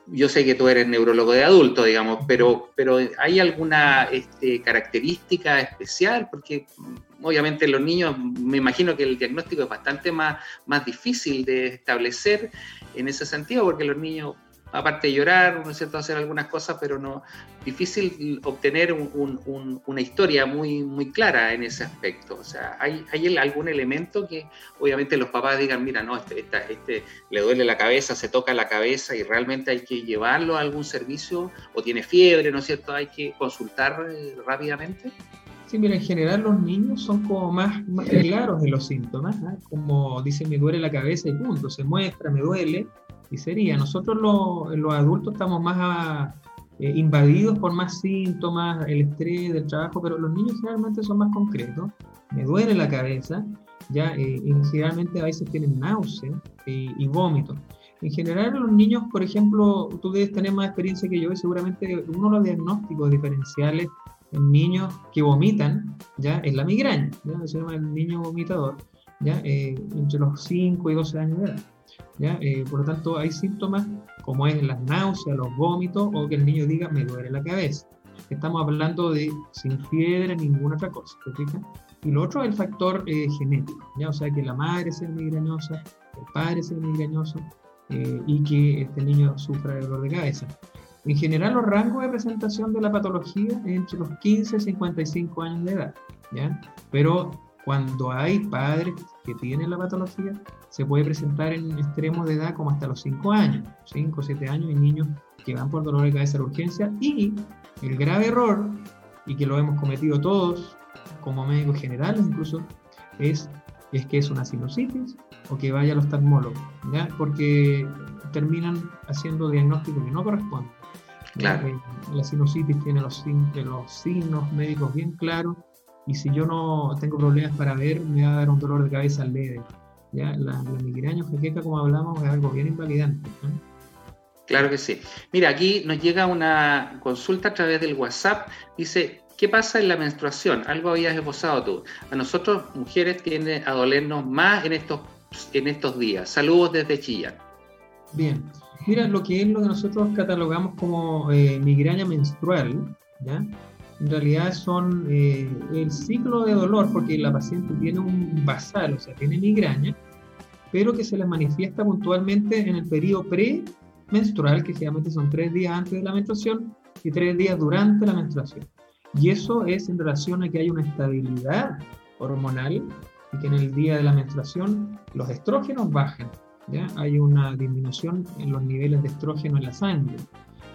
yo sé que tú eres neurólogo de adulto, digamos, pero, pero ¿hay alguna este, característica especial? Porque mm, obviamente los niños, me imagino que el diagnóstico es bastante más, más difícil de establecer en ese sentido, porque los niños aparte de llorar, ¿no es cierto?, hacer algunas cosas, pero no, difícil obtener una historia muy, muy clara en ese aspecto. O sea, ¿hay, ¿hay, algún elemento que obviamente los papás digan, mira, no, este, este, le duele la cabeza, se toca la cabeza y realmente hay que llevarlo a algún servicio o tiene fiebre, ¿no es cierto?, hay que consultar eh, rápidamente. Sí, mira, en general los niños son como más, claros en los síntomas, ¿ah? como dicen, me duele la cabeza y punto, se muestra, me duele, y sería. Nosotros los, adultos estamos más eh, invadidos por más síntomas, el estrés del trabajo, pero los niños generalmente son más concretos. Me duele la cabeza, ya, eh, y generalmente a veces tienen náusea y, vómito. En general, los niños, por ejemplo, tú debes tener más experiencia que yo y seguramente uno de los diagnósticos diferenciales en niños que vomitan ya es la migraña, ¿ya? se llama el niño vomitador, ya eh, entre los 5 y 12 años de edad. Eh, por lo tanto, hay síntomas como es las náuseas, los vómitos o que el niño diga me duele la cabeza. Estamos hablando de sin fiebre, ninguna otra cosa, Y lo otro es el factor eh, genético, ¿ya? o sea, que la madre sea migrañosa, el padre sea migrañoso eh, y que este niño sufra de dolor de cabeza. En general, los rangos de presentación de la patología es entre los 15 y 55 años de edad, ¿ya? Pero cuando hay padres que tienen la patología, se puede presentar en extremos de edad como hasta los 5 años, 5 o 7 años, y niños que van por dolor de cabeza de urgencia y el grave error, y que lo hemos cometido todos como médicos generales incluso, es, es que es una sinusitis o que vaya al oftalmólogo, porque terminan haciendo diagnósticos que no corresponden. Claro. La sinusitis tiene los, los signos médicos bien claros y si yo no tengo problemas para ver, me va a dar un dolor de cabeza leve. ¿ya? La, la migraña jaqueca, como hablamos, es algo bien invalidante. Claro que sí. Mira, aquí nos llega una consulta a través del WhatsApp. Dice, ¿qué pasa en la menstruación? Algo habías esbozado tú. A nosotros, mujeres, tiende a dolernos más en estos, en estos días. Saludos desde Chillán. Bien. Mira, lo que es lo que nosotros catalogamos como eh, migraña menstrual, ¿ya? En realidad son eh, el ciclo de dolor, porque la paciente tiene un basal, o sea, tiene migraña, pero que se le manifiesta puntualmente en el periodo premenstrual, que generalmente son tres días antes de la menstruación y tres días durante la menstruación. Y eso es en relación a que hay una estabilidad hormonal y que en el día de la menstruación los estrógenos bajan. ¿ya? Hay una disminución en los niveles de estrógeno en la sangre.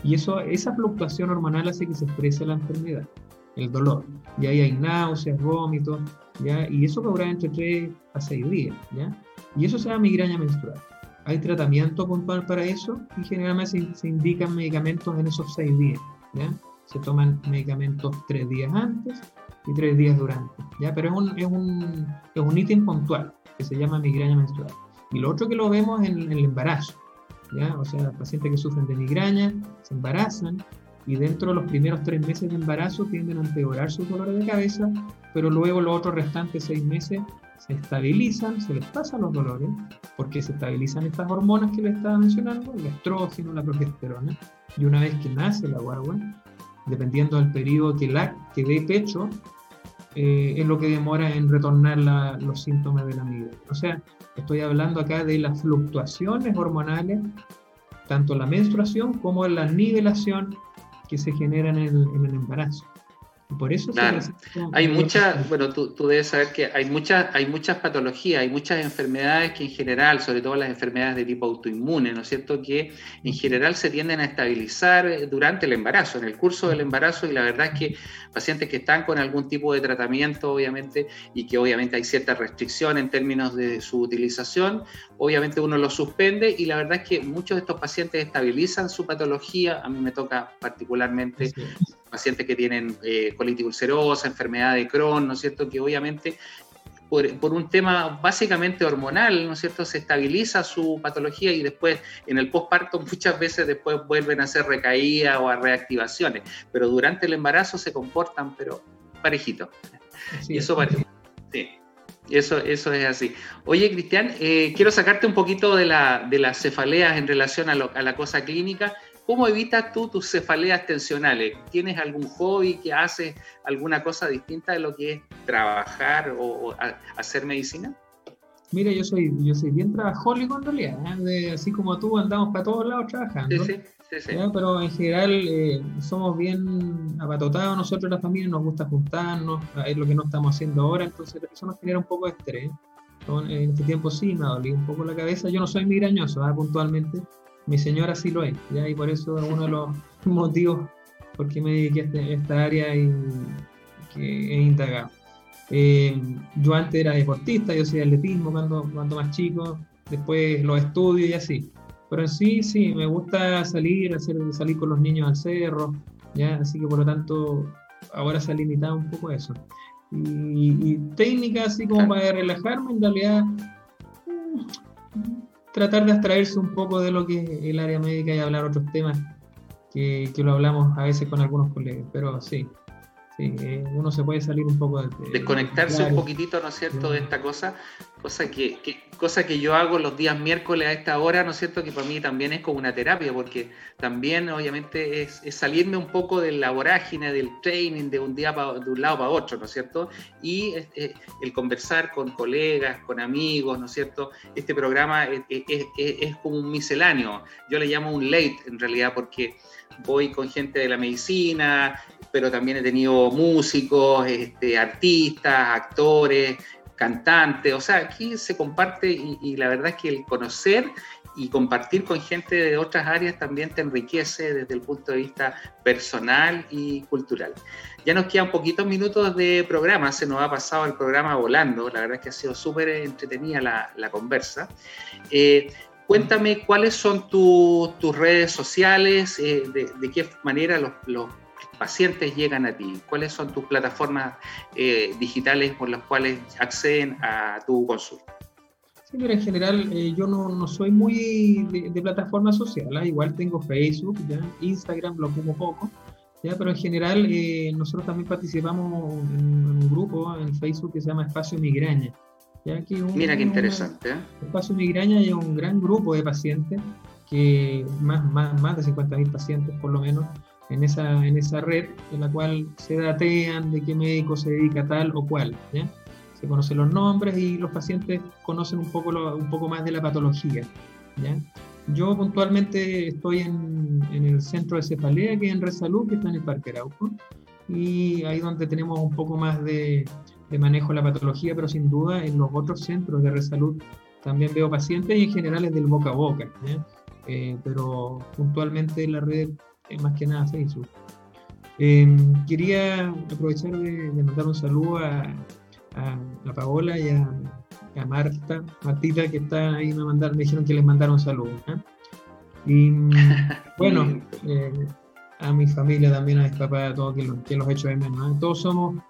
Y eso, esa fluctuación hormonal hace que se exprese la enfermedad, el dolor. Y ahí hay náuseas, vómitos, ¿ya? y eso dura entre 3 a 6 días. ¿ya? Y eso se llama migraña menstrual. Hay tratamiento puntual para eso y generalmente se, indican medicamentos en esos 6 días. ¿ya? Se toman medicamentos 3 días antes y 3 días durante. ¿ya? Pero es un, es, un, es un ítem puntual que se llama migraña menstrual. Y lo otro que lo vemos en el embarazo. O sea, pacientes que sufren de migraña, se embarazan y dentro de los primeros tres meses de embarazo tienden a empeorar sus dolores de cabeza, pero luego los otros restantes seis meses se estabilizan, se les pasan los dolores, porque se estabilizan estas hormonas que les estaba mencionando, el estrógeno, la progesterona, y una vez que nace la guagua, dependiendo del periodo que, la, que dé pecho, eh, es lo que demora en retornar los síntomas de la migraña. O sea, estoy hablando acá de las fluctuaciones hormonales, tanto la menstruación como la nivelación que se generan en el embarazo por eso hay muchas, bueno, tú, tú, debes saber que hay muchas, hay muchas patologías, hay muchas enfermedades que en general, sobre todo las enfermedades de tipo autoinmune, ¿no es cierto?, que en general se tienden a estabilizar eh, durante el embarazo, en el curso del embarazo, y la verdad es que pacientes que están con algún tipo de tratamiento, obviamente, y que obviamente hay cierta restricción en términos de su utilización, obviamente uno lo suspende, y la verdad es que muchos de estos pacientes estabilizan su patología, a mí me toca particularmente pacientes que tienen eh, colitis ulcerosa, enfermedad de Crohn, ¿no es cierto? Que obviamente por, un tema básicamente hormonal, ¿no es cierto? Se estabiliza su patología y después en el posparto muchas veces después vuelven a hacer recaídas o a reactivaciones, pero durante el embarazo se comportan, pero parejitos. y eso parece. Sí. Eso, eso es así. Oye, Cristian, eh, quiero sacarte un poquito de, la, de las cefaleas en relación a, a la cosa clínica. ¿Cómo evitas tú tus cefaleas tensionales? ¿Tienes algún hobby que haces alguna cosa distinta de lo que es trabajar o, hacer medicina? Mira, yo soy, yo soy bien trabajólico en realidad, ¿eh? así como tú andamos para todos lados trabajando. Sí, sí, sí, Pero en general eh, somos bien apatotados nosotros la familia, nos gusta juntarnos, es lo que no estamos haciendo ahora, entonces eso nos genera un poco de estrés. En este tiempo sí me ha dolido un poco la cabeza, yo no soy migrañoso, ¿eh? puntualmente, mi señora sí lo es, ¿ya? y por eso es uno de los motivos por qué me dediqué a, este, esta área y que he indagado. Eh, yo antes era deportista, yo hacía atletismo cuando, cuando más chico, después los estudios y así. Pero en sí, sí, me gusta salir, hacer, salir con los niños al cerro, ¿ya? así que por lo tanto ahora se ha limitado un poco eso. Y, y técnicas así como para relajarme, en realidad tratar de abstraerse un poco de lo que es el área médica y hablar otros temas que, que lo hablamos a veces con algunos colegas, pero sí, sí uno se puede salir un poco de... Desconectarse un poquitito, ¿no es cierto?, de esta cosa, cosa que, cosa que yo hago los días miércoles a esta hora, ¿no es cierto?, que para mí también es como una terapia, porque también obviamente es, salirme un poco de la vorágine, del training, de un día de un lado para otro, ¿no es cierto? Y este, el conversar con colegas, con amigos, ¿no es cierto? Este programa es, es como un misceláneo, yo le llamo un late en realidad, porque voy con gente de la medicina, pero también he tenido músicos, este, artistas, actores, cantante, o sea, aquí se comparte y, la verdad es que el conocer y compartir con gente de otras áreas también te enriquece desde el punto de vista personal y cultural. Ya nos quedan poquitos minutos de programa, se nos ha pasado el programa volando, la verdad es que ha sido súper entretenida la, la conversa. Eh, cuéntame cuáles son tus redes sociales, eh, de, qué manera los, pacientes llegan a ti, cuáles son tus plataformas eh, digitales por las cuales acceden a tu consulta en general eh, yo no, soy muy de, plataforma social, ¿ah? igual tengo Facebook. Instagram lo como poco, ¿ya? pero en general nosotros también participamos en, en, un grupo en Facebook que se llama Espacio Migraña. ¿Ya? Que un, Mira qué interesante. ¿eh? Espacio Migraña es un gran grupo de pacientes, que más, más, más de 50.000 pacientes por lo menos, en esa, en esa red en la cual se datean de qué médico se dedica tal o cual. ¿ya? conocen los nombres y los pacientes conocen un poco, lo, un poco más de la patología. ¿ya? Yo puntualmente estoy en, en, el centro de cefalea, que es en Resalud, que está en el Parque Arauco, y ahí donde tenemos un poco más de, de manejo de la patología, pero sin duda en los otros centros de Resalud también veo pacientes y en general es del boca a boca, eh, pero puntualmente en la red es más que nada Facebook. Eh, quería aprovechar de, de mandar un saludo a, a, Paola y a, a, Marta, Martita, que está ahí, me, mandaron, me dijeron que les mandaron saludos. ¿eh? Y bueno, eh, a mi familia también, a mis papás, a todos que los, que los de menos. ¿eh? Todos somos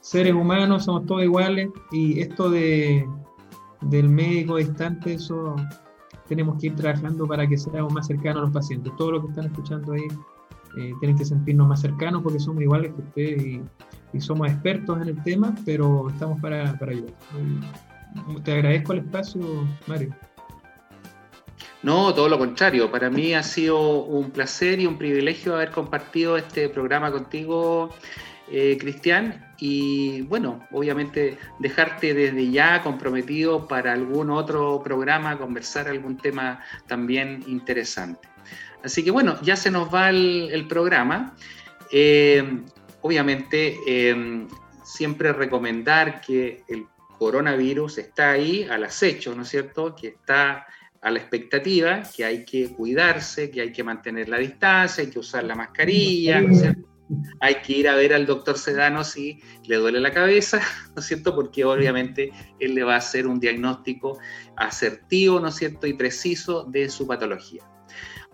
seres humanos, somos todos iguales y esto de, del médico distante, eso tenemos que ir trabajando para que seamos más cercanos a los pacientes. Todos los que están escuchando ahí eh, tienen que sentirnos más cercanos porque somos iguales que ustedes y y somos expertos en el tema, pero estamos para, para ayudar. Te agradezco el espacio, Mario. No, todo lo contrario. Para mí ha sido un placer y un privilegio haber compartido este programa contigo, eh, Cristian. Y bueno, obviamente dejarte desde ya comprometido para algún otro programa, conversar algún tema también interesante. Así que bueno, ya se nos va el, programa. Eh, obviamente em, siempre recomendar que el coronavirus está ahí al acecho, ¿no es cierto? Que está a la expectativa, que hay que cuidarse, que hay que mantener la distancia, hay que usar la mascarilla, ¿no es cierto? Hay que ir a ver al doctor Sedano si le duele la cabeza, ¿no es cierto? Porque obviamente él le va a hacer un diagnóstico asertivo, ¿no es cierto? Y preciso de su patología.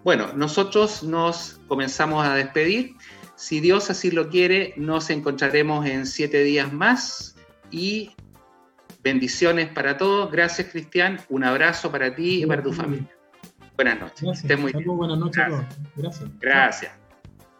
Bueno, nosotros nos comenzamos a despedir. Si Dios así lo quiere, nos encontraremos en siete días más y bendiciones para todos. Gracias, Cristian. Un abrazo para ti y para tu familia. Buenas noches. Gracias. muy bien. Buenas noches Gracias. Gracias.